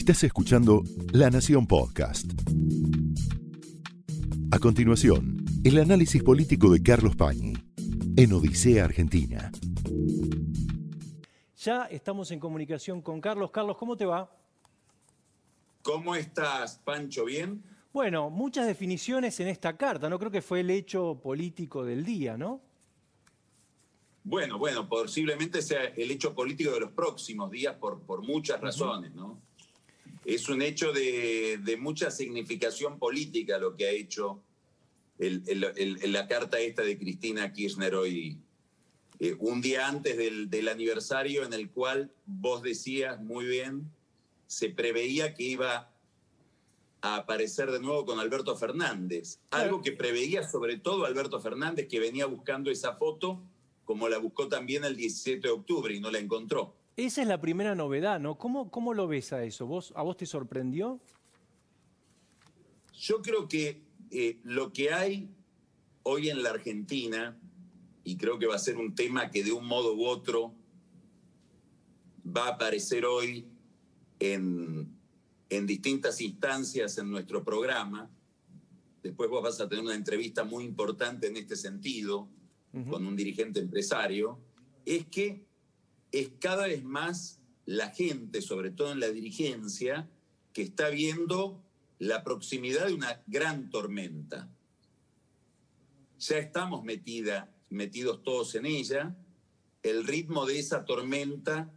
Estás escuchando La Nación Podcast. A continuación, el análisis político de Carlos Pañi en Odisea Argentina. Ya estamos en comunicación con Carlos. Carlos, ¿cómo te va? ¿Cómo estás, Pancho? ¿Bien? Bueno, muchas definiciones en esta carta. No creo que fue el hecho político del día, ¿no? Bueno, bueno, posiblemente sea el hecho político de los próximos días por, por muchas razones, ¿no? Es un hecho de, mucha significación política lo que ha hecho la carta esta de Cristina Kirchner hoy, eh, un día antes del, del aniversario en el cual vos decías muy bien, se preveía que iba a aparecer de nuevo con Alberto Fernández, algo que preveía sobre todo Alberto Fernández que venía buscando esa foto como la buscó también el 17 de octubre y no la encontró. Esa es la primera novedad, ¿no? ¿Cómo, cómo lo ves a eso? ¿Vos, ¿A vos te sorprendió? Yo creo que eh, lo que hay hoy en la Argentina, y creo que va a ser un tema que de un modo u otro va a aparecer hoy en, en distintas instancias en nuestro programa, después vos vas a tener una entrevista muy importante en este sentido, con un dirigente empresario, es que es cada vez más la gente, sobre todo en la dirigencia, que está viendo la proximidad de una gran tormenta. Ya estamos metida, metidos todos en ella. El ritmo de esa tormenta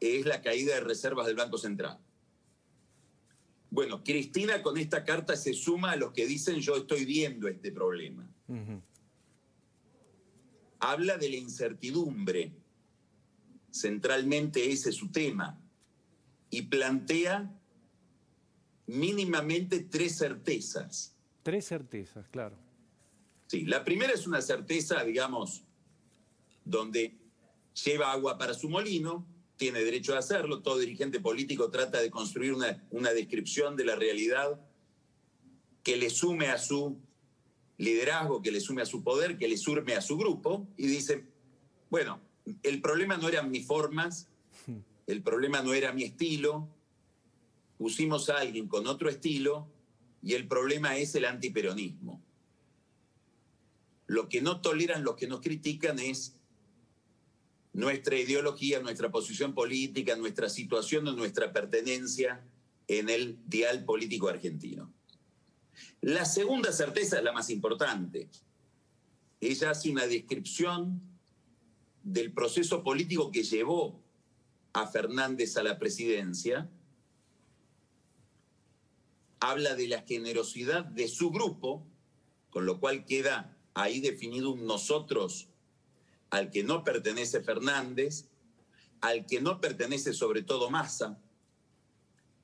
es la caída de reservas del Banco Central. Bueno, Cristina con esta carta se suma a los que dicen yo estoy viendo este problema habla de la incertidumbre, centralmente ese es su tema, y plantea mínimamente tres certezas. Tres certezas, claro. Sí, la primera es una certeza, digamos, donde lleva agua para su molino, tiene derecho a hacerlo, todo dirigente político trata de construir una, una descripción de la realidad que le sume a su liderazgo, que le sume a su poder, que le sume a su grupo, y dice, bueno, el problema no eran mis formas, el problema no era mi estilo, pusimos a alguien con otro estilo, y el problema es el antiperonismo. Lo que no toleran los que nos critican es nuestra ideología, nuestra posición política, nuestra situación o nuestra pertenencia en el dial político argentino. La segunda certeza es la más importante. Ella hace una descripción del proceso político que llevó a Fernández a la presidencia. Habla de la generosidad de su grupo, con lo cual queda ahí definido un nosotros al que no pertenece Fernández, al que no pertenece sobre todo Massa,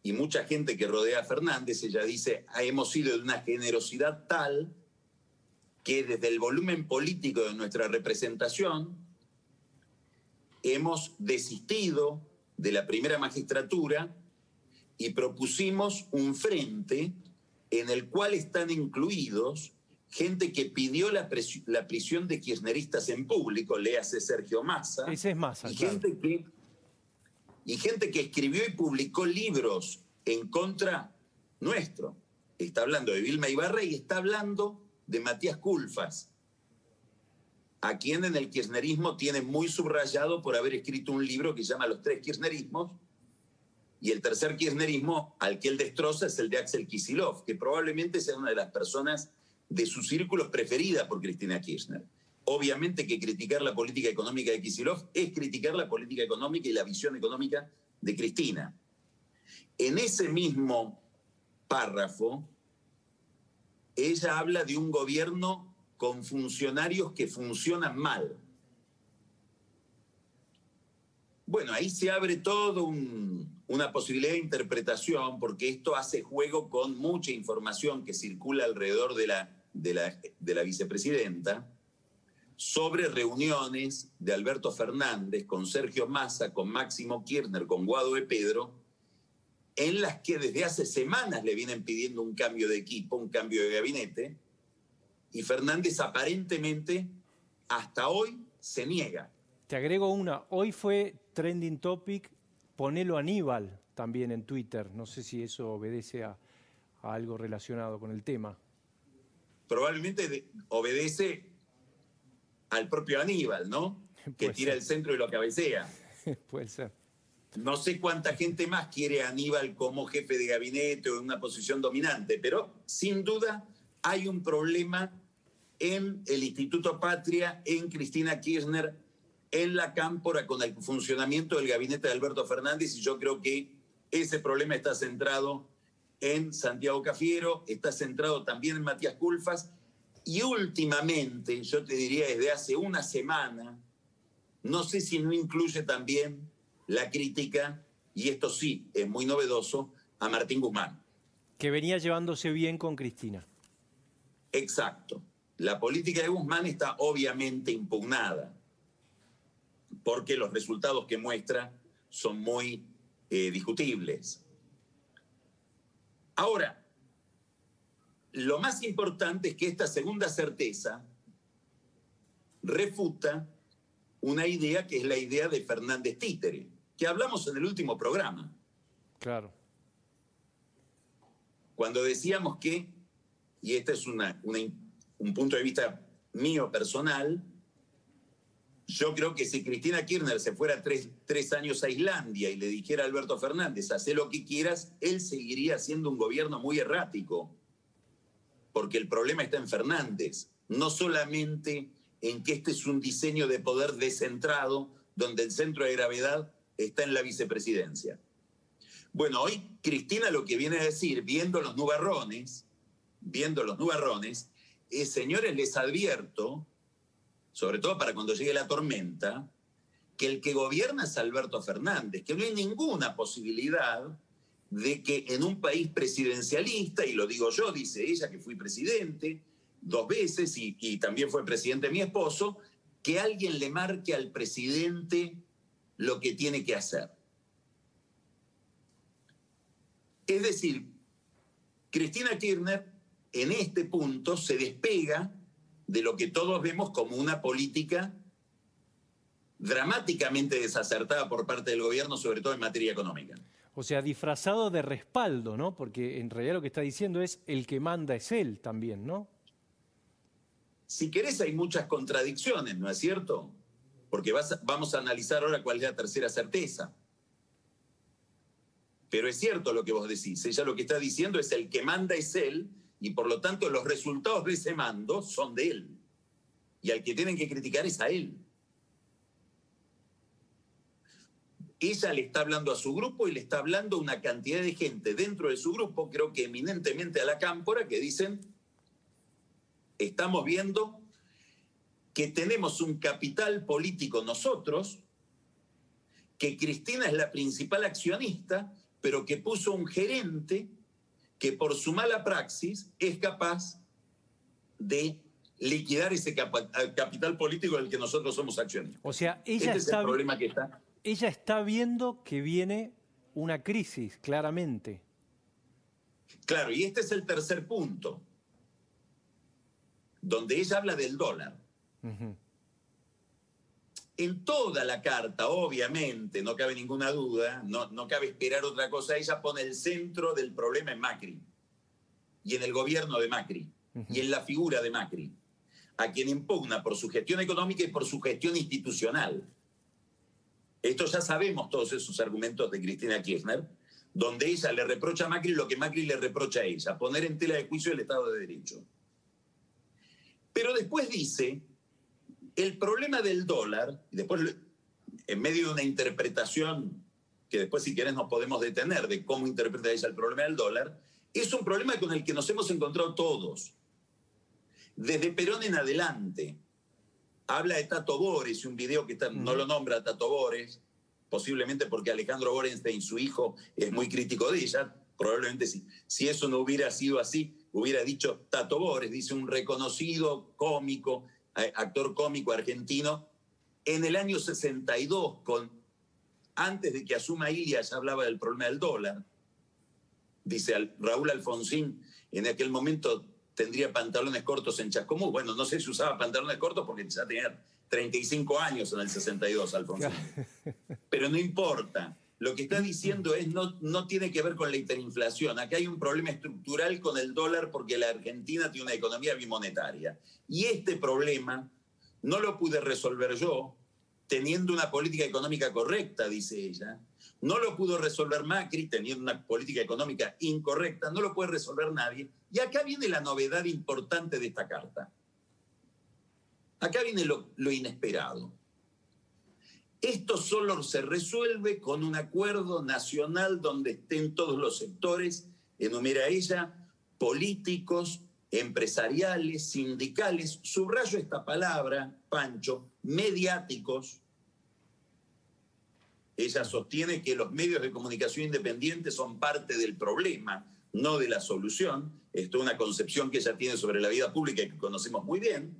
y mucha gente que rodea a Fernández, ella dice, hemos sido de una generosidad tal que desde el volumen político de nuestra representación hemos desistido de la primera magistratura y propusimos un frente en el cual están incluidos gente que pidió la, prisión de kirchneristas en público, léase Sergio Massa. Ese es Massa, y gente que y gente que escribió y publicó libros en contra nuestro. Está hablando de Vilma Ibarra y está hablando de Matías Culfas, a quien en el kirchnerismo tiene muy subrayado por haber escrito un libro que se llama Los tres kirchnerismos, y el tercer kirchnerismo al que él destroza es el de Axel Kisilov, que probablemente sea una de las personas de sus círculos preferidas por Cristina Kirchner. Obviamente que criticar la política económica de Kisilov es criticar la política económica y la visión económica de Cristina. En ese mismo párrafo, ella habla de un gobierno con funcionarios que funcionan mal. Bueno, ahí se abre todo una posibilidad de interpretación porque esto hace juego con mucha información que circula alrededor de la, de la, de la vicepresidenta sobre reuniones de Alberto Fernández con Sergio Massa, con Máximo Kirchner, con Guado de Pedro, en las que desde hace semanas le vienen pidiendo un cambio de equipo, un cambio de gabinete, y Fernández aparentemente hasta hoy se niega. Te agrego una, hoy fue trending topic ponelo Aníbal también en Twitter. No sé si eso obedece a, algo relacionado con el tema. Probablemente obedece al propio Aníbal, ¿no? que tira el centro y lo cabecea. Puede ser. No sé cuánta gente más quiere a Aníbal como jefe de gabinete o en una posición dominante, pero sin duda hay un problema en el Instituto Patria, en Cristina Kirchner, en la Cámpora con el funcionamiento del gabinete de Alberto Fernández y yo creo que ese problema está centrado en Santiago Cafiero, está centrado también en Matías Culfas y últimamente, yo te diría desde hace una semana, no sé si no incluye también la crítica, y esto sí es muy novedoso, a Martín Guzmán. Que venía llevándose bien con Cristina. Exacto. La política de Guzmán está obviamente impugnada porque los resultados que muestra son muy eh, discutibles. Ahora, lo más importante es que esta segunda certeza refuta una idea que es la idea de Fernández Títere, que hablamos en el último programa. Claro. Cuando decíamos que, y este es un punto de vista mío personal, yo creo que si Cristina Kirchner se fuera tres, tres, años a Islandia y le dijera a Alberto Fernández, haz lo que quieras, él seguiría siendo un gobierno muy errático. Porque el problema está en Fernández, no solamente en que este es un diseño de poder descentrado, donde el centro de gravedad está en la vicepresidencia. Bueno, hoy Cristina lo que viene a decir, viendo los nubarrones, viendo los nubarrones, es, señores, les advierto, sobre todo para cuando llegue la tormenta, que el que gobierna es Alberto Fernández, que no hay ninguna posibilidad de que en un país presidencialista, y lo digo yo, dice ella que fui presidente, dos veces y, también fue presidente mi esposo, que alguien le marque al presidente lo que tiene que hacer. Es decir, Cristina Kirchner en este punto se despega de lo que todos vemos como una política dramáticamente desacertada por parte del gobierno, sobre todo en materia económica. O sea, disfrazado de respaldo, ¿no? Porque en realidad lo que está diciendo es el que manda es él también, ¿no? Si querés, hay muchas contradicciones, ¿no es cierto? Porque vamos a analizar ahora cuál es la tercera certeza. Pero es cierto lo que vos decís. Ella lo que está diciendo es el que manda es él y por lo tanto los resultados de ese mando son de él. Y al que tienen que criticar es a él. Ella le está hablando a su grupo y le está hablando a una cantidad de gente dentro de su grupo, creo que eminentemente a la cámpora, que dicen, estamos viendo que tenemos un capital político nosotros, que Cristina es la principal accionista, pero que puso un gerente que por su mala praxis es capaz de liquidar ese capital político del que nosotros somos accionistas. O sea, ella este está, problema que está. Ella está viendo que viene una crisis, claramente. Claro, y este es el tercer punto donde ella habla del dólar. En toda la carta, obviamente, no cabe ninguna duda, no, cabe esperar otra cosa, ella pone el centro del problema en Macri y en el gobierno de Macri y en la figura de Macri, a quien impugna por su gestión económica y por su gestión institucional. Esto ya sabemos todos esos argumentos de Cristina Kirchner, donde ella le reprocha a Macri lo que Macri le reprocha a ella, poner en tela de juicio el Estado de Derecho. Pero después dice, el problema del dólar, y después en medio de una interpretación que después si quieres nos podemos detener de cómo interpreta ella el problema del dólar, es un problema con el que nos hemos encontrado todos. Desde Perón en adelante. Habla de Tato Bores, un video que no lo nombra Tato Bores, posiblemente porque Alejandro Borenstein, su hijo, es muy crítico de ella. Probablemente si, si eso no hubiera sido así, hubiera dicho Tato Bores, dice un reconocido cómico, actor cómico argentino, en el año 62, con, antes de que asuma Ilia, ya hablaba del problema del dólar. Dice Raúl Alfonsín, en aquel momento tendría pantalones cortos en Chascomú. Bueno, no sé si usaba pantalones cortos porque ya tenía 35 años en el 62, Alfonsín. Pero no importa. Lo que está diciendo es no, no tiene que ver con la hiperinflación. Acá hay un problema estructural con el dólar porque la Argentina tiene una economía bimonetaria. Y este problema no lo pude resolver yo teniendo una política económica correcta, dice ella. No lo pudo resolver Macri teniendo una política económica incorrecta. No lo puede resolver nadie. Y acá viene la novedad importante de esta carta. Acá viene lo, lo inesperado. Esto solo se resuelve con un acuerdo nacional donde estén todos los sectores, enumera ella, políticos, empresariales, sindicales, subrayo esta palabra, Pancho, mediáticos. Ella sostiene que los medios de comunicación independientes son parte del problema, no de la solución. Esto es una concepción que ella tiene sobre la vida pública y que conocemos muy bien.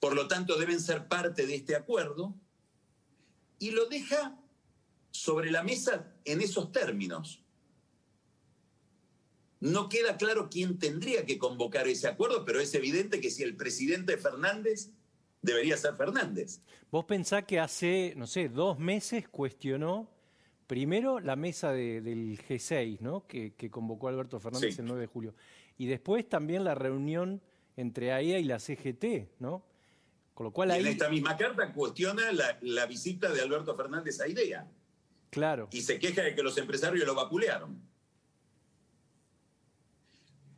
Por lo tanto, deben ser parte de este acuerdo y lo deja sobre la mesa en esos términos. No queda claro quién tendría que convocar ese acuerdo, pero es evidente que si el presidente Fernández, debería ser Fernández. Vos pensás que hace, no sé, dos meses cuestionó primero la mesa del G6, ¿no? Que, convocó Alberto Fernández el 9 de julio. Y después también la reunión entre AIA y la CGT, ¿no? Cual En esta misma carta cuestiona la, visita de Alberto Fernández a IDEA. Claro. Y se queja de que los empresarios lo vapulearon.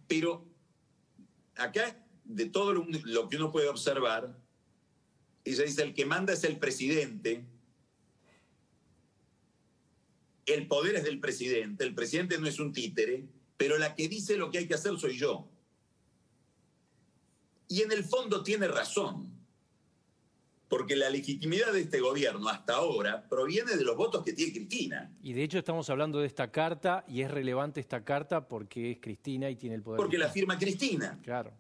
Pero acá, de todo lo, que uno puede observar, ella dice, el que manda es el presidente, el poder es del presidente, el presidente no es un títere, pero la que dice lo que hay que hacer soy yo. Y en el fondo tiene razón porque la legitimidad de este gobierno hasta ahora proviene de los votos que tiene Cristina. Y de hecho estamos hablando de esta carta y es relevante esta carta porque es Cristina y tiene el poder. Porque la firma Cristina. Claro.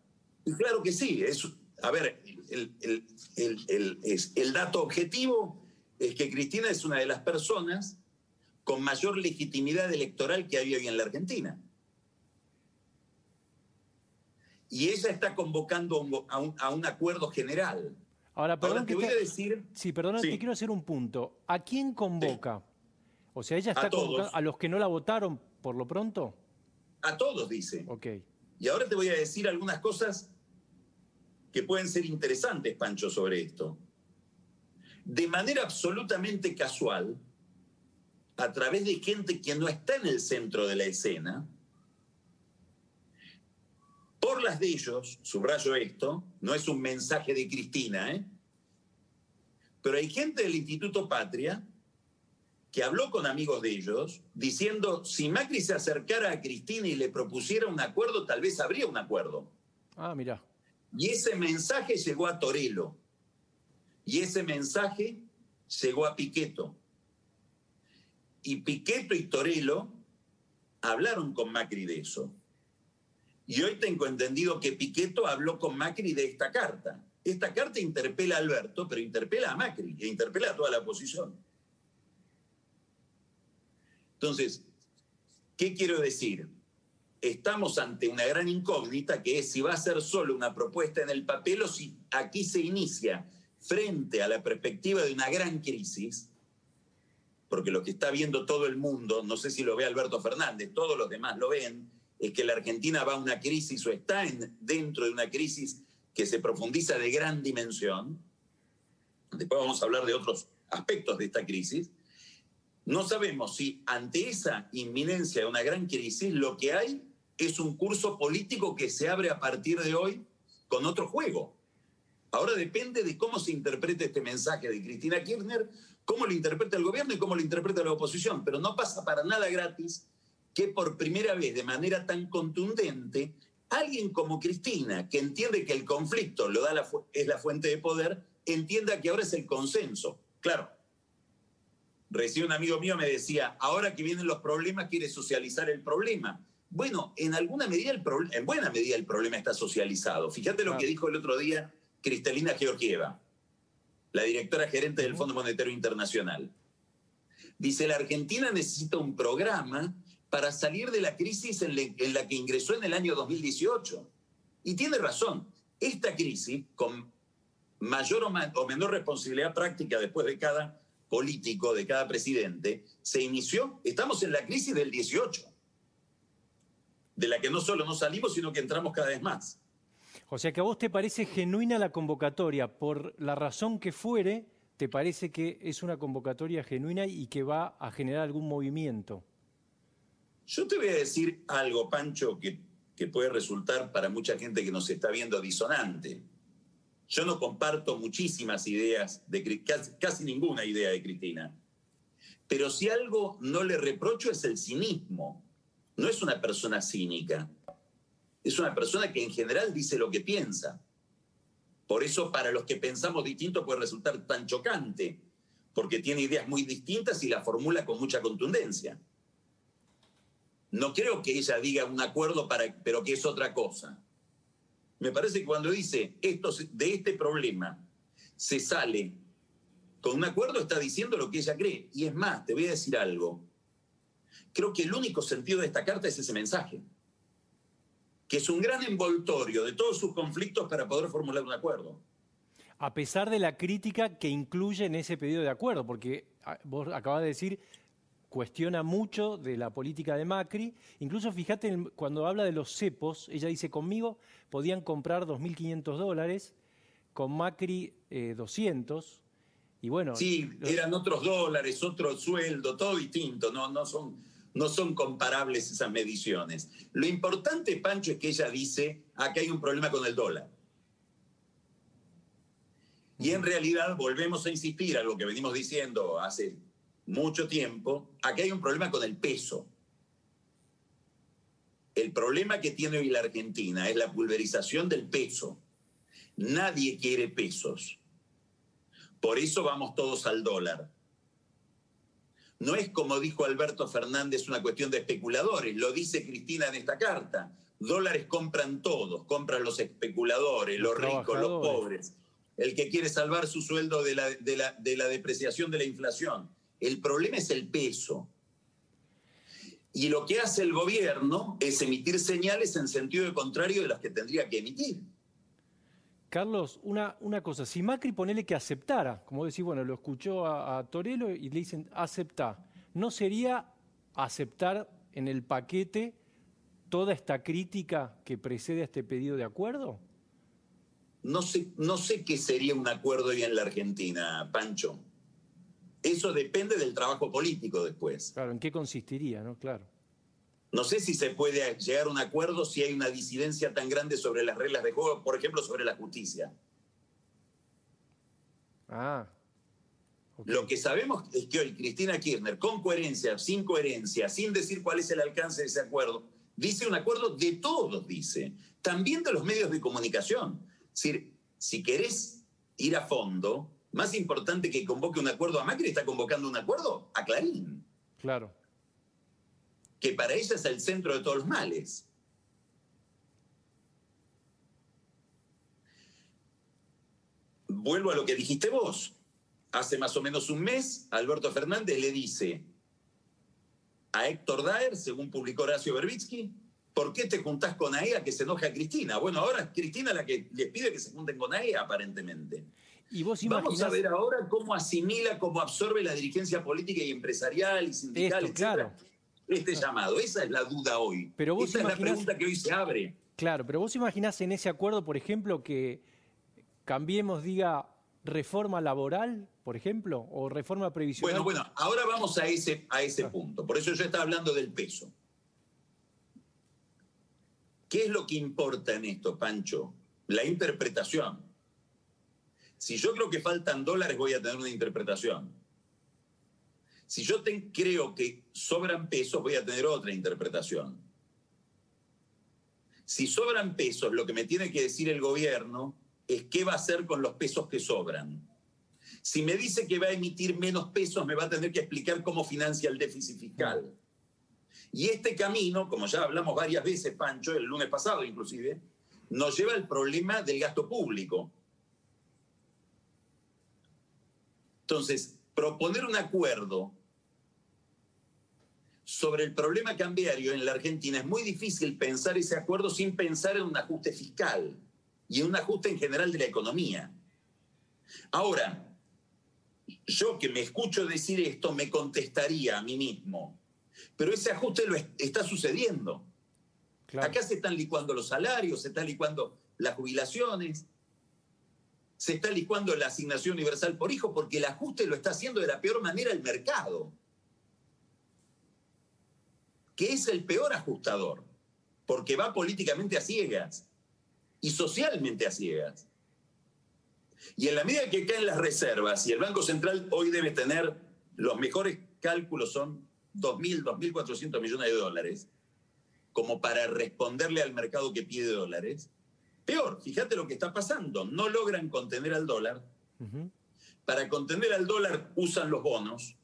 Y claro que sí. Es, a ver, el, el dato objetivo es que Cristina es una de las personas con mayor legitimidad electoral que hay hoy en la Argentina. Y ella está convocando a un, a un acuerdo general Ahora, perdón, te voy a decir. Sí, perdón, te quiero hacer un punto. ¿A quién convoca? O sea, ella está convocando a los que no la votaron por lo pronto. A todos, dice. Ok. Y ahora te voy a decir algunas cosas que pueden ser interesantes, Pancho, sobre esto. De manera absolutamente casual, a través de gente que no está en el centro de la escena, por las de ellos, subrayo esto, no es un mensaje de Cristina, ¿eh? pero hay gente del Instituto Patria que habló con amigos de ellos diciendo, si Macri se acercara a Cristina y le propusiera un acuerdo, tal vez habría un acuerdo. Ah, mira. Y ese mensaje llegó a Torelo. Y ese mensaje llegó a Piqueto. Y Piqueto y Torelo hablaron con Macri de eso. Y hoy tengo entendido que Piqueto habló con Macri de esta carta. Esta carta interpela a Alberto, pero interpela a Macri e interpela a toda la oposición. Entonces, ¿qué quiero decir? Estamos ante una gran incógnita que es si va a ser solo una propuesta en el papel o si aquí se inicia frente a la perspectiva de una gran crisis, porque lo que está viendo todo el mundo, no sé si lo ve Alberto Fernández, todos los demás lo ven, es que la Argentina va a una crisis o está dentro de una crisis que se profundiza de gran dimensión. Después vamos a hablar de otros aspectos de esta crisis. No sabemos si ante esa inminencia de una gran crisis lo que hay es un curso político que se abre a partir de hoy con otro juego. Ahora depende de cómo se interprete este mensaje de Cristina Kirchner, cómo lo interpreta el gobierno y cómo lo interpreta la oposición, pero no pasa para nada gratis que por primera vez de manera tan contundente, alguien como Cristina, que entiende que el conflicto lo da es la fuente de poder, entienda que ahora es el consenso. Claro, recién un amigo mío me decía, ahora que vienen los problemas, quiere socializar el problema. Bueno, en alguna medida, el en buena medida el problema está socializado. Fíjate lo que dijo el otro día Cristalina Georgieva, la directora gerente del Fondo Monetario Internacional. Dice, la Argentina necesita un programa para salir de la crisis en, la que ingresó en el año 2018. Y tiene razón, esta crisis, con mayor o, menor responsabilidad práctica después de cada político de cada presidente se inició, estamos en la crisis del 18, de la que no solo no salimos, sino que entramos cada vez más. O sea que a vos te parece genuina la convocatoria, por la razón que fuere, te parece que es una convocatoria genuina y que va a generar algún movimiento. Yo te voy a decir algo, Pancho, que, puede resultar para mucha gente que nos está viendo disonante. Yo no comparto muchísimas ideas, de, casi, ninguna idea de Cristina. Pero si algo no le reprocho es el cinismo. No es una persona cínica. Es una persona que en general dice lo que piensa. Por eso para los que pensamos distinto puede resultar tan chocante, porque tiene ideas muy distintas y las formula con mucha contundencia. No creo que ella diga un acuerdo para, pero que es otra cosa. Me parece que cuando dice esto, de este problema se sale con un acuerdo, está diciendo lo que ella cree. Y es más, te voy a decir algo. Creo que el único sentido de esta carta es ese mensaje, que es un gran envoltorio de todos sus conflictos para poder formular un acuerdo. A pesar de la crítica que incluye en ese pedido de acuerdo, porque ah, vos acabas de decir cuestiona mucho de la política de Macri. Incluso fíjate, cuando habla de los cepos, ella dice, conmigo podían comprar 2.500 dólares, con Macri 200. Eh, y bueno, sí, eran otros dólares, otro sueldo, todo distinto, no, no, son, no son comparables esas mediciones. Lo importante, Pancho, es que ella dice, acá hay un problema con el dólar. Y en realidad volvemos a insistir a lo que venimos diciendo hace mucho tiempo, aquí hay un problema con el peso. El problema que tiene hoy la Argentina es la pulverización del peso. Nadie quiere pesos. Por eso vamos todos al dólar. No es como dijo Alberto Fernández una cuestión de especuladores, lo dice Cristina en esta carta. Dólares compran todos, compran los especuladores, los, ricos, los pobres, el que quiere salvar su sueldo de la, de la depreciación de la inflación. El problema es el peso. Y lo que hace el gobierno es emitir señales en sentido contrario de las que tendría que emitir. Carlos, una, una cosa, si Macri ponele que aceptara, como decís, bueno, lo escuchó a, Torelo y le dicen acepta, ¿no sería aceptar en el paquete toda esta crítica que precede a este pedido de acuerdo? No sé, no sé qué sería un acuerdo hoy en la Argentina, Pancho. Eso depende del trabajo político después. Claro, ¿en qué consistiría, no? Claro. No sé si se puede llegar a un acuerdo si hay una disidencia tan grande sobre las reglas de juego, por ejemplo, sobre la justicia. Ah. Lo que sabemos es que hoy Cristina Kirchner, con coherencia, sin coherencia, sin decir cuál es el alcance de ese acuerdo, dice un acuerdo de todos, dice, también de los medios de comunicación. Es decir, si querés ir a fondo, más importante que convoque un acuerdo a Macri, está convocando un acuerdo a Clarín. Claro. Que para ella es el centro de todos los males. Vuelvo a lo que dijiste vos. Hace más o menos un mes, Alberto Fernández le dice a Héctor Daer, según publicó Horacio Berbitsky, ¿por qué te juntás con AEA que se enoja a Cristina? Bueno, ahora es Cristina la que les pide que se junten con AEA, aparentemente. Vamos a ver ahora cómo asimila, cómo absorbe la dirigencia política y empresarial y sindical, claro. este llamado. Esa es la duda hoy. Pero Esa es la pregunta que hoy se abre. Claro, pero vos imaginás en ese acuerdo, por ejemplo, que cambiemos, diga, reforma laboral, por ejemplo, o reforma previsional. Bueno, bueno, ahora vamos a ese, a ese punto. Por eso yo estaba hablando del peso. ¿Qué es lo que importa en esto, Pancho? La interpretación. Si yo creo que faltan dólares, voy a tener una interpretación. Si yo creo que sobran pesos, voy a tener otra interpretación. Si sobran pesos, lo que me tiene que decir el gobierno es qué va a hacer con los pesos que sobran. Si me dice que va a emitir menos pesos, me va a tener que explicar cómo financia el déficit fiscal. Y este camino, como ya hablamos varias veces, Pancho, el lunes pasado inclusive, nos lleva al problema del gasto público. Entonces, proponer un acuerdo sobre el problema cambiario en la Argentina es muy difícil pensar ese acuerdo sin pensar en un ajuste fiscal y en un ajuste en general de la economía. Ahora, yo que me escucho decir esto me contestaría a mí mismo, pero ese ajuste lo está sucediendo. Acá se están licuando los salarios, se están licuando las jubilaciones, se está licuando la asignación universal por hijo porque el ajuste lo está haciendo de la peor manera el mercado, que es el peor ajustador, porque va políticamente a ciegas y socialmente a ciegas. Y en la medida que caen las reservas, y el Banco Central hoy debe tener, los mejores cálculos son 2.000, 2.400 millones de dólares, como para responderle al mercado que pide dólares, Peor, fíjate lo que está pasando. No logran contener al dólar. Para contener al dólar usan los bonos.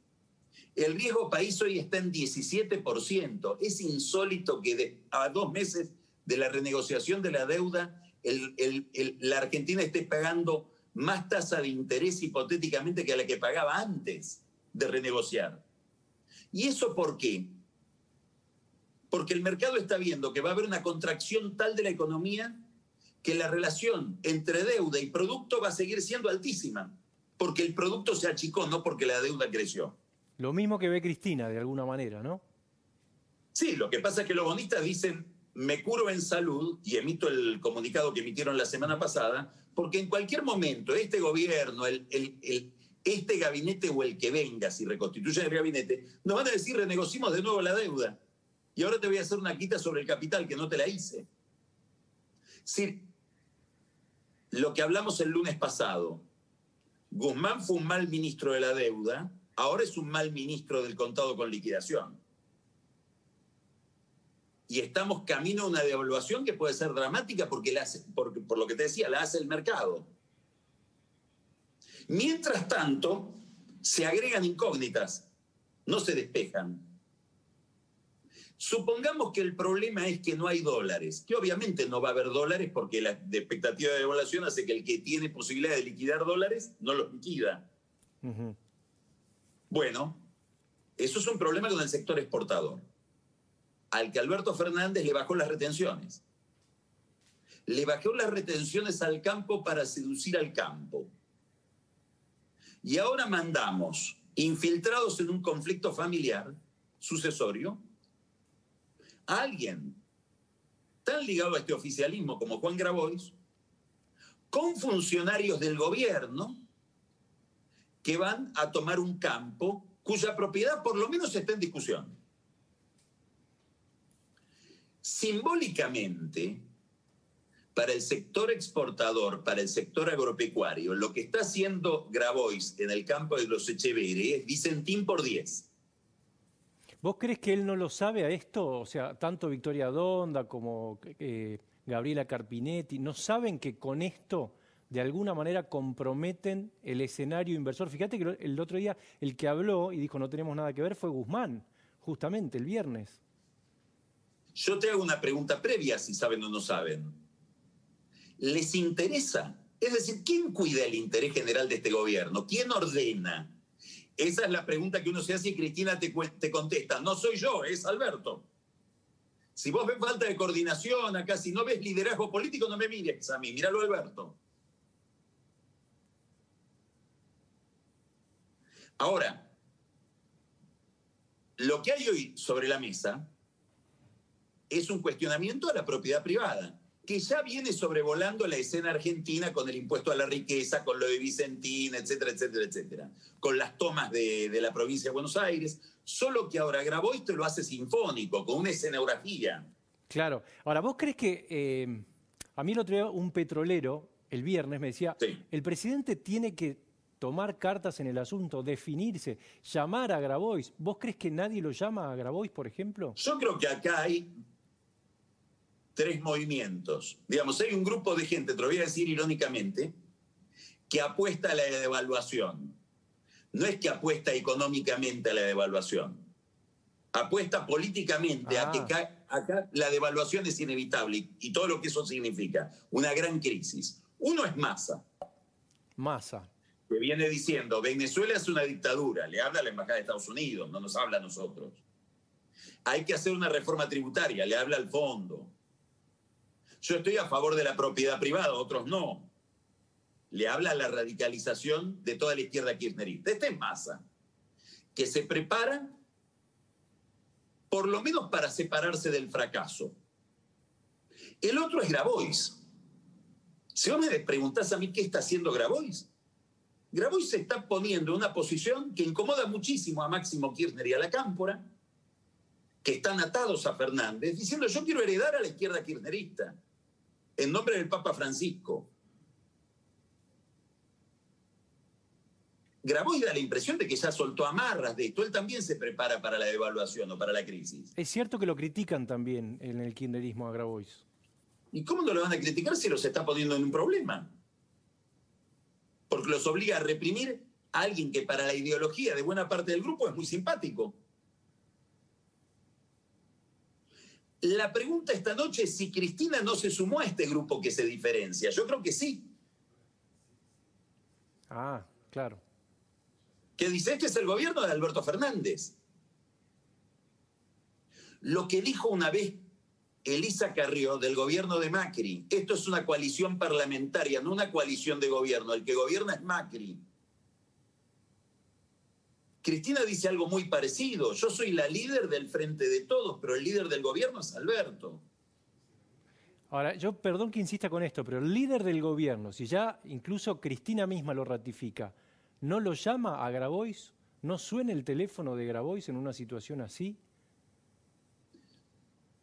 El riesgo país hoy está en 17%. Es insólito que a dos meses de la renegociación de la deuda, la Argentina esté pagando más tasa de interés hipotéticamente que la que pagaba antes de renegociar. ¿Y eso por qué? Porque el mercado está viendo que va a haber una contracción tal de la economía que la relación entre deuda y producto va a seguir siendo altísima, porque el producto se achicó, no porque la deuda creció. Lo mismo que ve Cristina, de alguna manera, ¿no? Sí, lo que pasa es que los bonistas dicen, me curo en salud, y emito el comunicado que emitieron la semana pasada, porque en cualquier momento este gobierno, el, este gabinete o el que venga, si reconstituye el gabinete, nos van a decir, renegociamos de nuevo la deuda. Y ahora te voy a hacer una quita sobre el capital que no te la hice. Sí, lo que hablamos el lunes pasado, Guzmán fue un mal ministro de la deuda, ahora es un mal ministro del contado con liquidación. Y estamos camino a una devaluación que puede ser dramática porque, por lo que te decía, la hace el mercado. Mientras tanto, se agregan incógnitas, no se despejan. Supongamos que el problema es que no hay dólares, que obviamente no va a haber dólares porque la expectativa de devaluación hace que el que tiene posibilidad de liquidar dólares no los liquida. Bueno, eso es un problema con el sector exportador. Al que Alberto Fernández le bajó las retenciones. Le bajó las retenciones al campo para seducir al campo. Y ahora mandamos, infiltrados en un conflicto familiar sucesorio, alguien tan ligado a este oficialismo como Juan Grabois, con funcionarios del gobierno que van a tomar un campo cuya propiedad por lo menos está en discusión. Simbólicamente, para el sector exportador, para el sector agropecuario, lo que está haciendo Grabois en el campo de los Echeveres es Vicentín por 10. ¿Vos crees que él no lo sabe a esto? O sea, tanto Victoria Donda como eh, Gabriela Carpinetti, ¿no saben que con esto de alguna manera comprometen el escenario inversor? Fíjate que el otro día el que habló y dijo no tenemos nada que ver fue Guzmán, justamente el viernes. Yo te hago una pregunta previa, si saben o no saben. ¿Les interesa? Es decir, ¿quién cuida el interés general de este gobierno? ¿Quién ordena? Esa es la pregunta que uno se hace y Cristina te, te contesta. No soy yo, es Alberto. Si vos ves falta de coordinación acá, si no ves liderazgo político, no me mires a mí, míralo Alberto. Ahora, lo que hay hoy sobre la mesa es un cuestionamiento a la propiedad privada que ya viene sobrevolando la escena argentina con el impuesto a la riqueza, con lo de Vicentín, etcétera, etcétera, etcétera, con las tomas de, la provincia de Buenos Aires, solo que ahora grabó esto y lo hace sinfónico, con una escenografía. Claro. Ahora, ¿vos crees que eh, a mí lo trajo un petrolero el viernes me decía, el presidente tiene que tomar cartas en el asunto, definirse, llamar a Grabois. ¿Vos crees que nadie lo llama a Grabois, por ejemplo? Yo creo que acá hay tres movimientos. Digamos, hay un grupo de gente, te lo voy a decir irónicamente, que apuesta a la devaluación. No es que apuesta económicamente a la devaluación. Apuesta políticamente a que ah. acá la devaluación es inevitable y, todo lo que eso significa. Una gran crisis. Uno es Massa. Massa. Que viene diciendo, Venezuela es una dictadura. Le habla a la Embajada de Estados Unidos, no nos habla a nosotros. Hay que hacer una reforma tributaria, le habla al fondo yo estoy a favor de la propiedad privada, otros no. le habla la radicalización de toda la izquierda kirchnerista. Esta es masa, que se prepara por lo menos para separarse del fracaso. El otro es Grabois. Si vos me preguntás a mí qué está haciendo Grabois, Grabois se está poniendo en una posición que incomoda muchísimo a Máximo Kirchner y a la Cámpora, que están atados a Fernández, diciendo yo quiero heredar a la izquierda kirchnerista en nombre del Papa Francisco. Grabois da la impresión de que ya soltó amarras de esto. Él también se prepara para la devaluación o para la crisis. Es cierto que lo critican también en el kirchnerismo a Grabois. ¿Y cómo no lo van a criticar si los está poniendo en un problema? Porque los obliga a reprimir a alguien que para la ideología de buena parte del grupo es muy simpático. La pregunta esta noche es si Cristina no se sumó a este grupo que se diferencia. Yo creo que sí. Ah, claro. Que dice, este es el gobierno de Alberto Fernández. Lo que dijo una vez Elisa Carrió del gobierno de Macri, esto es una coalición parlamentaria, no una coalición de gobierno, el que gobierna es Macri. Cristina dice algo muy parecido. Yo soy la líder del frente de todos, pero el líder del gobierno es Alberto. Ahora, yo perdón que insista con esto, pero el líder del gobierno, si ya incluso Cristina misma lo ratifica, ¿no lo llama a Grabois? ¿No suena el teléfono de Grabois en una situación así?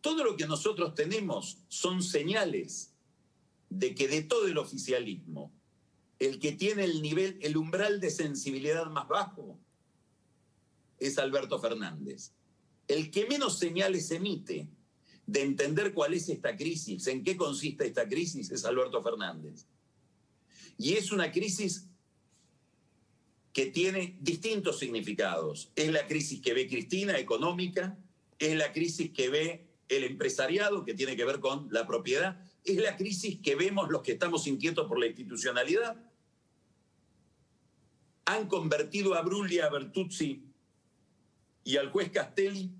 Todo lo que nosotros tenemos son señales de que de todo el oficialismo, el que tiene el nivel, el umbral de sensibilidad más bajo, es Alberto Fernández. El que menos señales emite de entender cuál es esta crisis, en qué consiste esta crisis, es Alberto Fernández. Y es una crisis que tiene distintos significados. Es la crisis que ve Cristina, económica, es la crisis que ve el empresariado, que tiene que ver con la propiedad, es la crisis que vemos los que estamos inquietos por la institucionalidad. Han convertido a Bruglia, a Bertuzzi y al juez Castelli,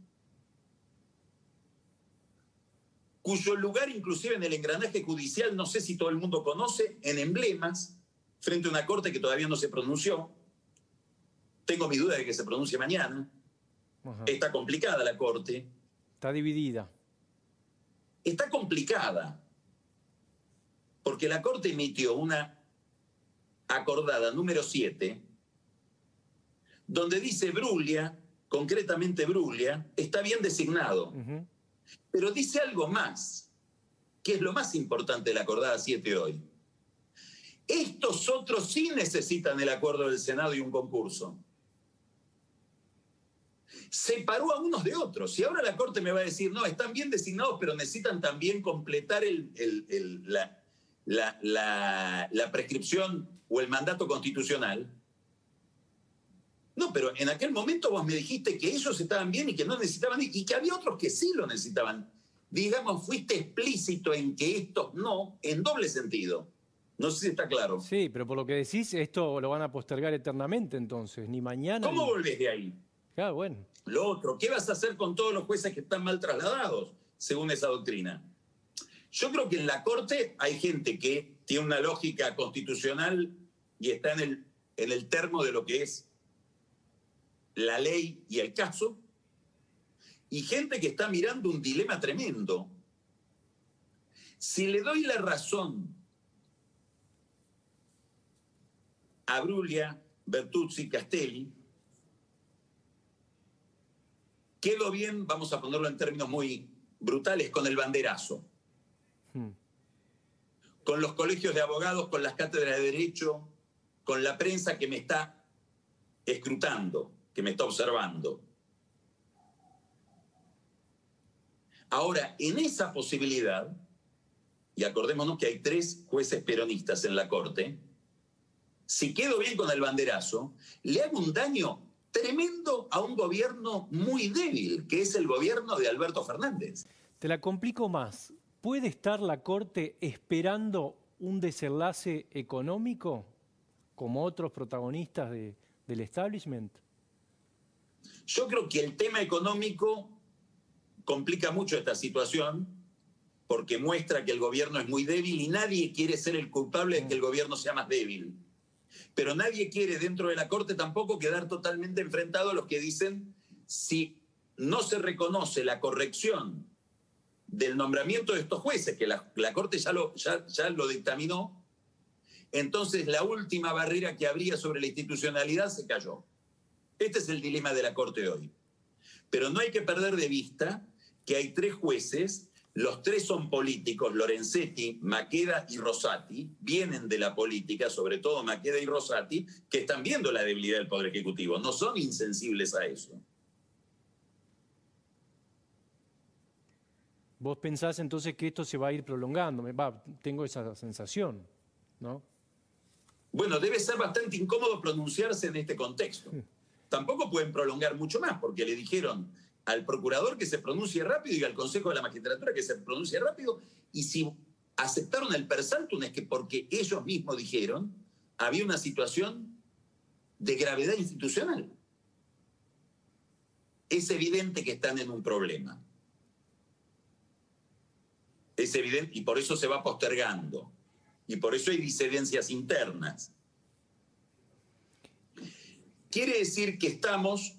cuyo lugar inclusive en el engranaje judicial, no sé si todo el mundo conoce, en emblemas, frente a una corte que todavía no se pronunció. Tengo mi duda de que se pronuncie mañana. Está complicada la corte. Está dividida. Está complicada. Porque la corte emitió una acordada número 7, donde dice Bruglia concretamente Bruglia, está bien designado. Pero dice algo más, que es lo más importante de la acordada 7 hoy. Estos otros sí necesitan el acuerdo del Senado y un concurso. Separó a unos de otros. Y ahora la Corte me va a decir, no, están bien designados, pero necesitan también completar la, la prescripción o el mandato constitucional. No, pero en aquel momento vos me dijiste que ellos estaban bien y que no necesitaban, y que había otros que sí lo necesitaban. Digamos, fuiste explícito en que estos no, en doble sentido. No sé si está claro. Sí, pero por lo que decís, esto lo van a postergar eternamente entonces, ni mañana. ¿Cómo volvés de ahí? Claro, bueno. Lo otro, ¿qué vas a hacer con todos los jueces que están mal trasladados, según esa doctrina? Yo creo que en la Corte hay gente que tiene una lógica constitucional y está en el, en el termo de lo que es la ley y el caso, y gente que está mirando un dilema tremendo. Si le doy la razón a Bruglia, Bertuzzi, Castelli, quedo bien, vamos a ponerlo en términos muy brutales, con el banderazo. Hmm. Con los colegios de abogados, con las cátedras de derecho, con la prensa que me está escrutando que me está observando. Ahora, en esa posibilidad, y acordémonos que hay tres jueces peronistas en la Corte, si quedo bien con el banderazo, le hago un daño tremendo a un gobierno muy débil, que es el gobierno de Alberto Fernández. Te la complico más. ¿Puede estar la Corte esperando un desenlace económico como otros protagonistas del establishment? Yo creo que el tema económico complica mucho esta situación porque muestra que el gobierno es muy débil y nadie quiere ser el culpable de que el gobierno sea más débil. Pero nadie quiere dentro de la Corte tampoco quedar totalmente enfrentado a los que dicen si no se reconoce la corrección del nombramiento de estos jueces, que la, Corte ya lo, ya, lo dictaminó, entonces la última barrera que habría sobre la institucionalidad se cayó. Este es el dilema de la Corte hoy. Pero no hay que perder de vista que hay tres jueces, los tres son políticos, Lorenzetti, Maqueda y Rosati, vienen de la política, sobre todo Maqueda y Rosati, que están viendo la debilidad del Poder Ejecutivo, no son insensibles a eso. Vos pensás entonces que esto se va a ir prolongando, va, tengo esa sensación, ¿no? Bueno, debe ser bastante incómodo pronunciarse en este contexto. Tampoco pueden prolongar mucho más, porque le dijeron al procurador que se pronuncie rápido y al Consejo de la Magistratura que se pronuncie rápido. Y si aceptaron el persaltum es que porque ellos mismos dijeron había una situación de gravedad institucional. Es evidente que están en un problema. Es evidente y por eso se va postergando. Y por eso hay disidencias internas. Quiere decir que estamos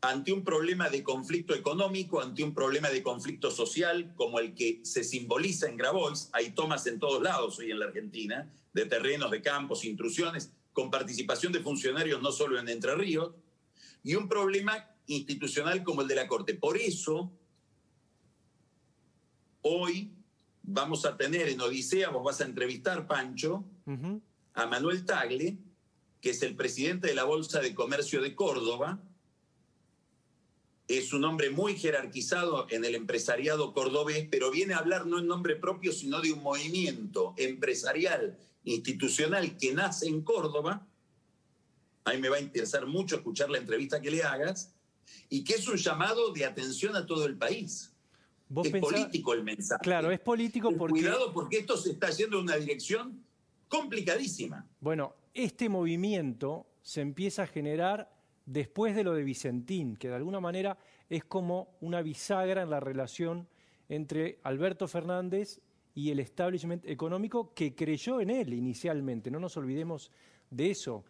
ante un problema de conflicto económico, ante un problema de conflicto social, como el que se simboliza en Grabois, hay tomas en todos lados hoy en la Argentina, de terrenos, de campos, intrusiones, con participación de funcionarios no solo en Entre Ríos, y un problema institucional como el de la Corte. Por eso, hoy vamos a tener en Odisea, vos vas a entrevistar, Pancho, a Manuel Tagle, que es el presidente de la Bolsa de Comercio de Córdoba. Es un hombre muy jerarquizado en el empresariado cordobés, pero viene a hablar no en nombre propio, sino de un movimiento empresarial, institucional que nace en Córdoba. A mí me va a interesar mucho escuchar la entrevista que le hagas, y que es un llamado de atención a todo el país es político el mensaje. Claro, es político porque... Cuidado porque esto se está yendo en una dirección complicadísima. Bueno, este movimiento se empieza a generar después de lo de Vicentín, que de alguna manera es como una bisagra en la relación entre Alberto Fernández y el establishment económico que creyó en él inicialmente. No nos olvidemos de eso.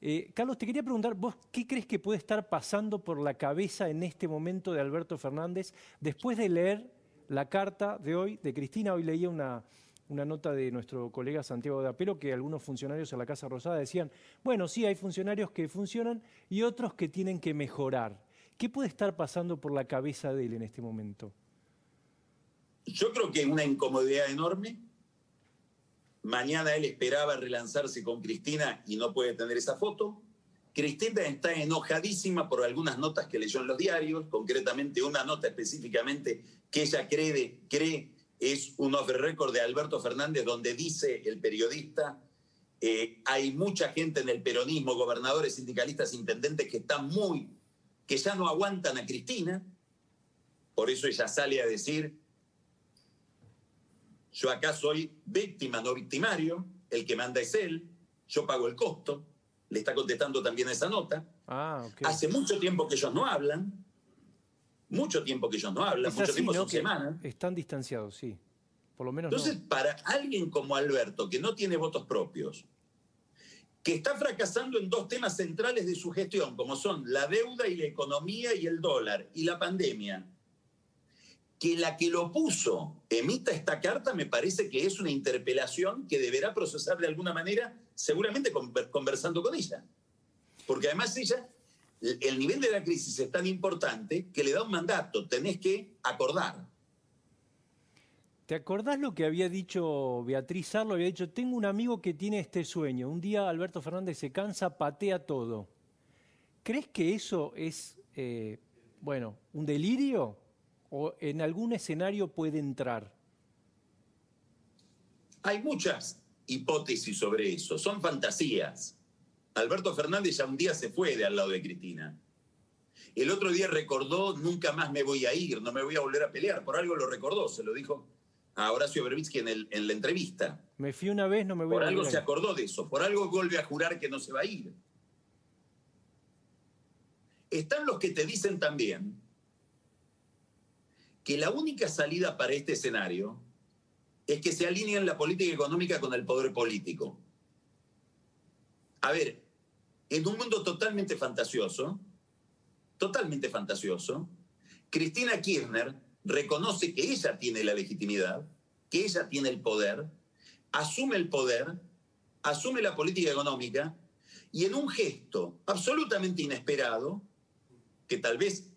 Eh, Carlos, te quería preguntar, ¿vos qué crees que puede estar pasando por la cabeza en este momento de Alberto Fernández después de leer la carta de hoy de Cristina? Hoy leía una, una nota de nuestro colega Santiago de Apelo que algunos funcionarios en la Casa Rosada decían, bueno, sí, hay funcionarios que funcionan y otros que tienen que mejorar. ¿Qué puede estar pasando por la cabeza de él en este momento? Yo creo que una incomodidad enorme, Mañana él esperaba relanzarse con Cristina y no puede tener esa foto. Cristina está enojadísima por algunas notas que leyó en los diarios, concretamente una nota específicamente que ella cree, cree es un off record de Alberto Fernández donde dice el periodista, eh, hay mucha gente en el peronismo, gobernadores, sindicalistas, intendentes que están muy, que ya no aguantan a Cristina, por eso ella sale a decir, yo acá soy víctima, no victimario, el que manda es él, yo pago el costo, le está contestando también esa nota. Ah, Hace mucho tiempo que ellos no hablan, mucho tiempo que ellos no hablan, mucho tiempo son semanas. Están distanciados, sí. Por lo menos Entonces, para alguien como Alberto, que no tiene votos propios, que está fracasando en dos temas centrales de su gestión, como son la deuda y la economía y el dólar y la pandemia, que la que lo puso emita esta carta me parece que es una interpelación que deberá procesar de alguna manera, seguramente conversando con ella. Porque además ella, el nivel de la crisis es tan importante que le da un mandato, tenés que acordar. ¿Te acordás lo que había dicho Beatriz Arlo? Había dicho, tengo un amigo que tiene este sueño. Un día Alberto Fernández se cansa, patea todo. ¿Crees que eso es, eh, bueno, un delirio? o en algún escenario puede entrar? Hay muchas hipótesis sobre eso, son fantasías. Alberto Fernández ya un día se fue de al lado de Cristina. El otro día recordó, nunca más me voy a ir, no me voy a volver a pelear. Por algo lo recordó, se lo dijo a Horacio Berbitsky en, en la entrevista. Me fui una vez, no me voy por a ir. Por algo se acordó de eso, por algo vuelve a jurar que no se va a ir. Están los que te dicen también que la única salida para este escenario es que se alineen la política económica con el poder político. A ver, en un mundo totalmente fantasioso, totalmente fantasioso, Cristina Kirchner reconoce que ella tiene la legitimidad, que ella tiene el poder, asume el poder, asume la política económica y en un gesto absolutamente inesperado, que tal vez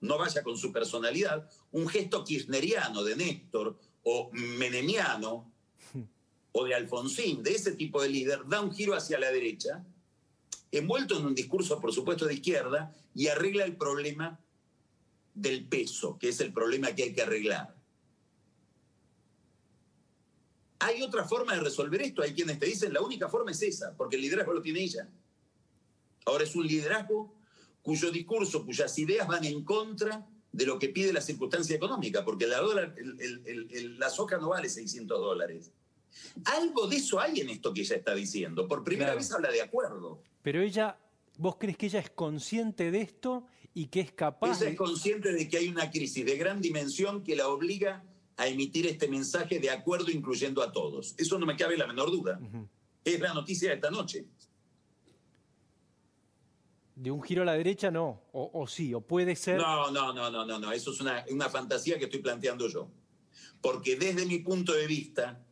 no vaya con su personalidad, un gesto kirchneriano de Néstor o menemiano o de Alfonsín, de ese tipo de líder, da un giro hacia la derecha, envuelto en un discurso, por supuesto, de izquierda, y arregla el problema del peso, que es el problema que hay que arreglar. Hay otra forma de resolver esto. Hay quienes te dicen la única forma es esa, porque el liderazgo lo tiene ella. Ahora es un liderazgo cuyo discurso, cuyas ideas van en contra de lo que pide la circunstancia económica, porque la, la soja no vale 600 dólares. Algo de eso hay en esto que ella está diciendo. Por primera vez habla de acuerdo. Pero ella, ¿vos crees que ella es consciente de esto y que es capaz... Ella es consciente de que hay una crisis de gran dimensión que la obliga a emitir este mensaje de acuerdo incluyendo a todos. Eso no me cabe la menor duda. Es la noticia de esta noche. De un giro a la derecha no, o, sí, o puede ser... No, no, no, no, no, no, eso es una, una fantasía que estoy planteando yo. Porque desde mi punto de vista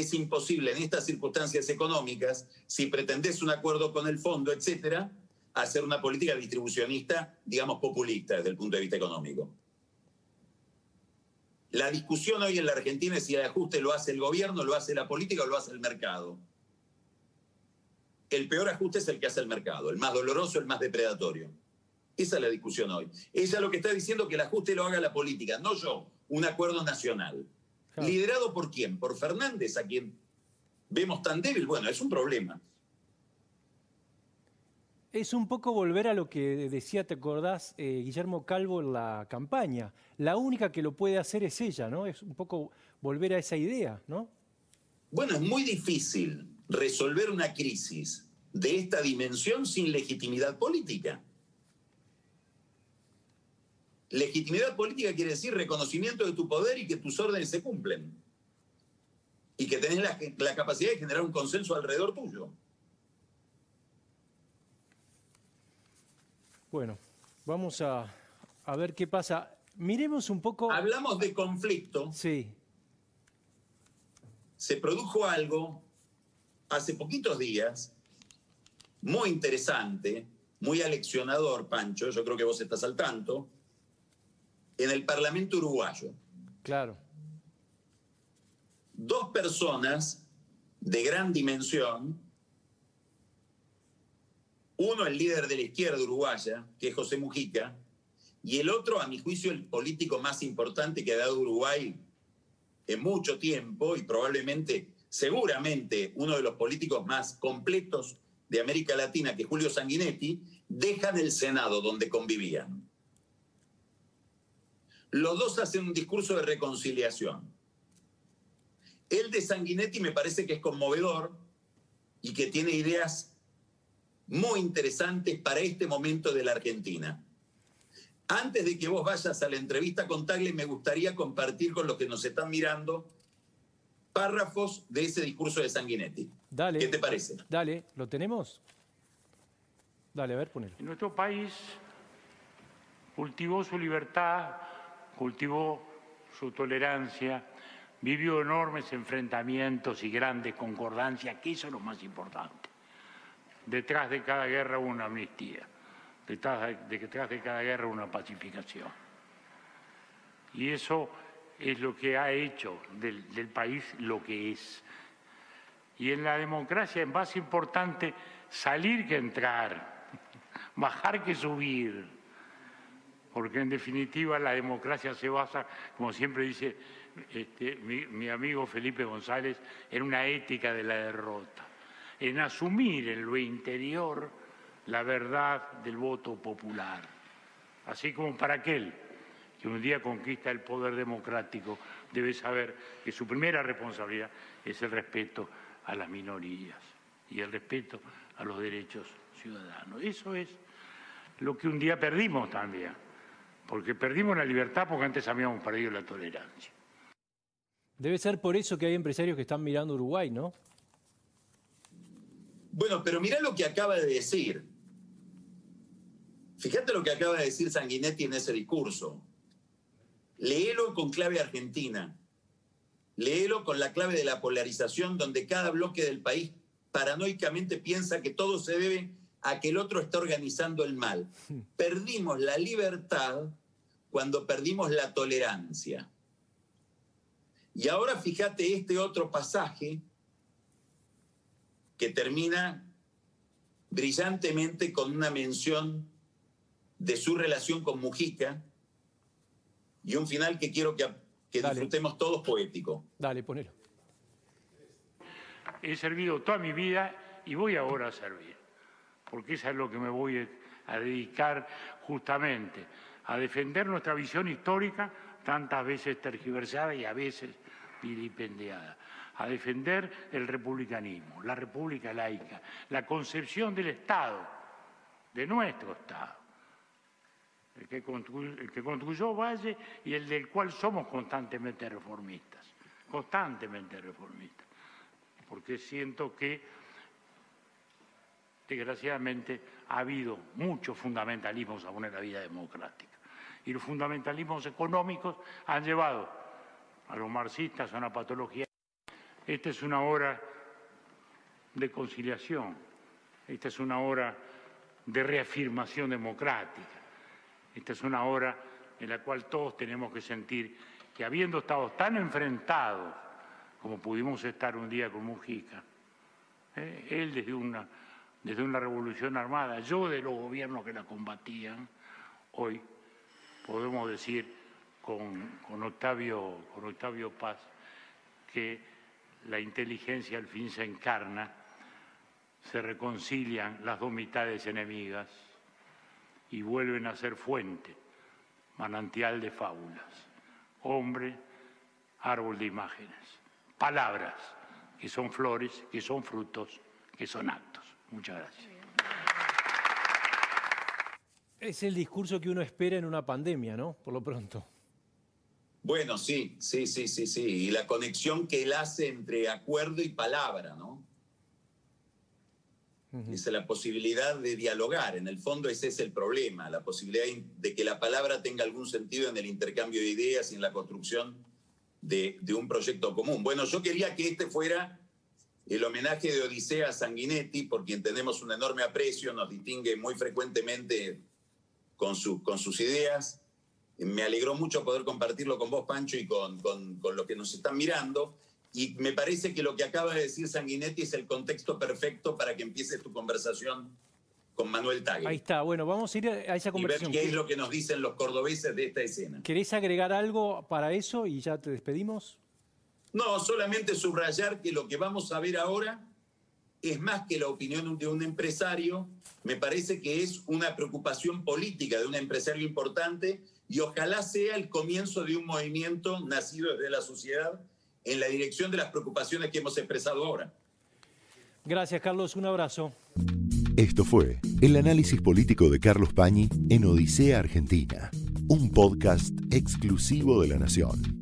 es imposible en estas circunstancias económicas, si pretendes un acuerdo con el fondo, etcétera, hacer una política distribucionista, digamos, populista desde el punto de vista económico. La discusión hoy en la Argentina es si el ajuste lo hace el gobierno, lo hace la política o lo hace el mercado el peor ajuste es el que hace el mercado, el más doloroso, el más depredatorio. Esa es la discusión hoy. Ella lo que está diciendo que el ajuste lo haga la política, no yo, un acuerdo nacional. ¿Liderado por quién? ¿Por Fernández, a quien vemos tan débil? Bueno, es un problema. Es un poco volver a lo que decía, ¿te acordás, eh, Guillermo Calvo en la campaña? La única que lo puede hacer es ella, ¿no? Es un poco volver a esa idea, ¿no? Bueno, es muy difícil resolver una crisis de esta dimensión sin legitimidad política. Legitimidad política quiere decir reconocimiento de tu poder y que tus órdenes se cumplen. Y que tenés la, capacidad de generar un consenso alrededor tuyo. Bueno, vamos a, a ver qué pasa. Miremos un poco. Hablamos de conflicto. Sí. Se produjo algo hace poquitos días, muy interesante, muy aleccionador, Pancho, yo creo que vos estás al tanto, en el Parlamento uruguayo. Claro. Dos personas de gran dimensión, uno el líder de la izquierda uruguaya, que es José Mujica, y el otro, a mi juicio, el político más importante que ha dado Uruguay en mucho tiempo y probablemente seguramente uno de los políticos más completos de América Latina, que Julio Sanguinetti, dejan el Senado donde convivían. Los dos hacen un discurso de reconciliación. El de Sanguinetti me parece que es conmovedor y que tiene ideas muy interesantes para este momento de la Argentina. Antes de que vos vayas a la entrevista con Tagle, me gustaría compartir con los que nos están mirando párrafos de ese discurso de Sanguinetti. Dale. ¿Qué te parece? Dale, ¿lo tenemos? Dale, a ver, ponelo. En nuestro país cultivó su libertad, cultivó su tolerancia, vivió enormes enfrentamientos y grandes concordancias, que eso es lo más importante. Detrás de cada guerra hubo una amnistía, detrás de, cada guerra una pacificación. Y eso es lo que ha hecho del, país lo que es. Y en la democracia es más importante salir que entrar, bajar que subir, porque en definitiva la democracia se basa, como siempre dice este, mi, mi, amigo Felipe González, en una ética de la derrota, en asumir en lo interior la verdad del voto popular, así como para aquel que un día conquista el poder democrático, debe saber que su primera responsabilidad es el respeto a las minorías y el respeto a los derechos ciudadanos. Eso es lo que un día perdimos también, porque perdimos la libertad porque antes habíamos perdido la tolerancia. Debe ser por eso que hay empresarios que están mirando Uruguay, ¿no? Bueno, pero mirá lo que acaba de decir. Fíjate lo que acaba de decir Sanguinetti en ese discurso. Léelo con clave argentina. Léelo con la clave de la polarización, donde cada bloque del país paranoicamente piensa que todo se debe a que el otro está organizando el mal. Perdimos la libertad cuando perdimos la tolerancia. Y ahora fíjate este otro pasaje que termina brillantemente con una mención de su relación con Mujica y un final que quiero que, disfrutemos todos poético. Dale, ponelo. He servido toda mi vida y voy ahora a servir, porque eso es lo que me voy a dedicar justamente, a defender nuestra visión histórica, tantas veces tergiversada y a veces vilipendiada. A defender el republicanismo, la república laica, la concepción del Estado, de nuestro Estado, el que, construyó, Valle y el del cual somos constantemente reformistas, constantemente reformistas, porque siento que desgraciadamente ha habido muchos fundamentalismos aún en la vida democrática. Y los fundamentalismos económicos han llevado a los marxistas a una patología. Esta es una hora de conciliación, esta es una hora de reafirmación democrática, esta es una hora en la cual todos tenemos que sentir que habiendo estado tan enfrentados como pudimos estar un día con Mujica, eh, él desde una, desde una revolución armada, yo de los gobiernos que la combatían, hoy podemos decir con, Octavio, con Octavio Paz que la inteligencia al fin se encarna, se reconcilian las dos mitades enemigas y vuelven a ser fuente, manantial de fábulas, hombre, árbol de imágenes, palabras que son flores, que son frutos, que son actos. Muchas gracias. Es el discurso que uno espera en una pandemia, ¿no? Por lo pronto. Bueno, sí, sí, sí, sí, sí. Y la conexión que él hace entre acuerdo y palabra, ¿no? Es la posibilidad de dialogar. En el fondo ese es el problema, la posibilidad de que la palabra tenga algún sentido en el intercambio de ideas y en la construcción de, de un proyecto común. Bueno, yo quería que este fuera el homenaje de Odisea a Sanguinetti, por quien tenemos un enorme aprecio, nos distingue muy frecuentemente con, su, con sus ideas me alegró mucho poder compartirlo con vos, Pancho, y con, con, los que nos están mirando. Y me parece que lo que acaba de decir Sanguinetti es el contexto perfecto para que empieces tu conversación con Manuel Tagle. Ahí está, bueno, vamos a ir a esa conversación. Y ver qué es lo que nos dicen los cordobeses de esta escena. ¿Querés agregar algo para eso y ya te despedimos? No, solamente subrayar que lo que vamos a ver ahora es más que la opinión de un empresario, me parece que es una preocupación política de un empresario importante y ojalá sea el comienzo de un movimiento nacido desde la sociedad en la dirección de las preocupaciones que hemos expresado ahora. Gracias, Carlos. Un abrazo. Esto fue el análisis político de Carlos Pañi en Odisea Argentina, un podcast exclusivo de La Nación.